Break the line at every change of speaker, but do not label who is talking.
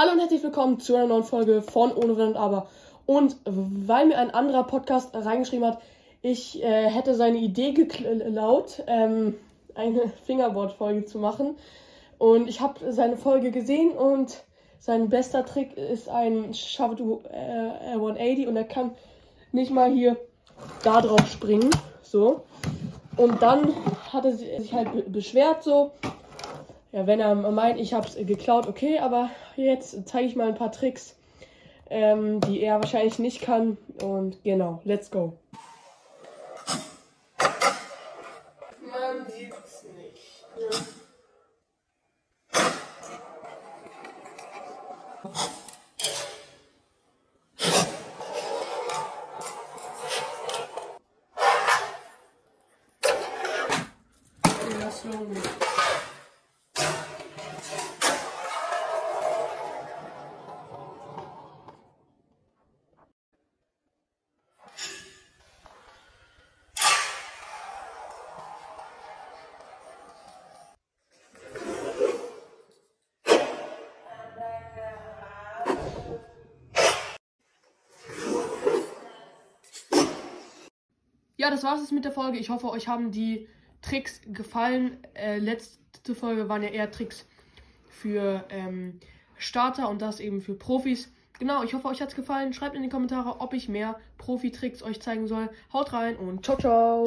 Hallo und herzlich willkommen zu einer neuen Folge von Ohne Wenn und Aber. Und weil mir ein anderer Podcast reingeschrieben hat, ich äh, hätte seine Idee geklaut, ähm, eine Fingerboard-Folge zu machen. Und ich habe seine Folge gesehen und sein bester Trick ist ein Shove äh, 180 und er kann nicht mal hier da drauf springen. So. Und dann hat er sich halt beschwert so. Ja, wenn er meint, ich habe es geklaut, okay, aber jetzt zeige ich mal ein paar Tricks, ähm, die er wahrscheinlich nicht kann. Und genau, let's go. Man sieht's nicht. Ja. Ja, slowly. Ja, das war's jetzt mit der Folge. Ich hoffe, euch haben die Tricks gefallen. Äh, letzte Folge waren ja eher Tricks für ähm, Starter und das eben für Profis. Genau, ich hoffe, euch hat's gefallen. Schreibt in die Kommentare, ob ich mehr Profi-Tricks euch zeigen soll. Haut rein und ciao, ciao.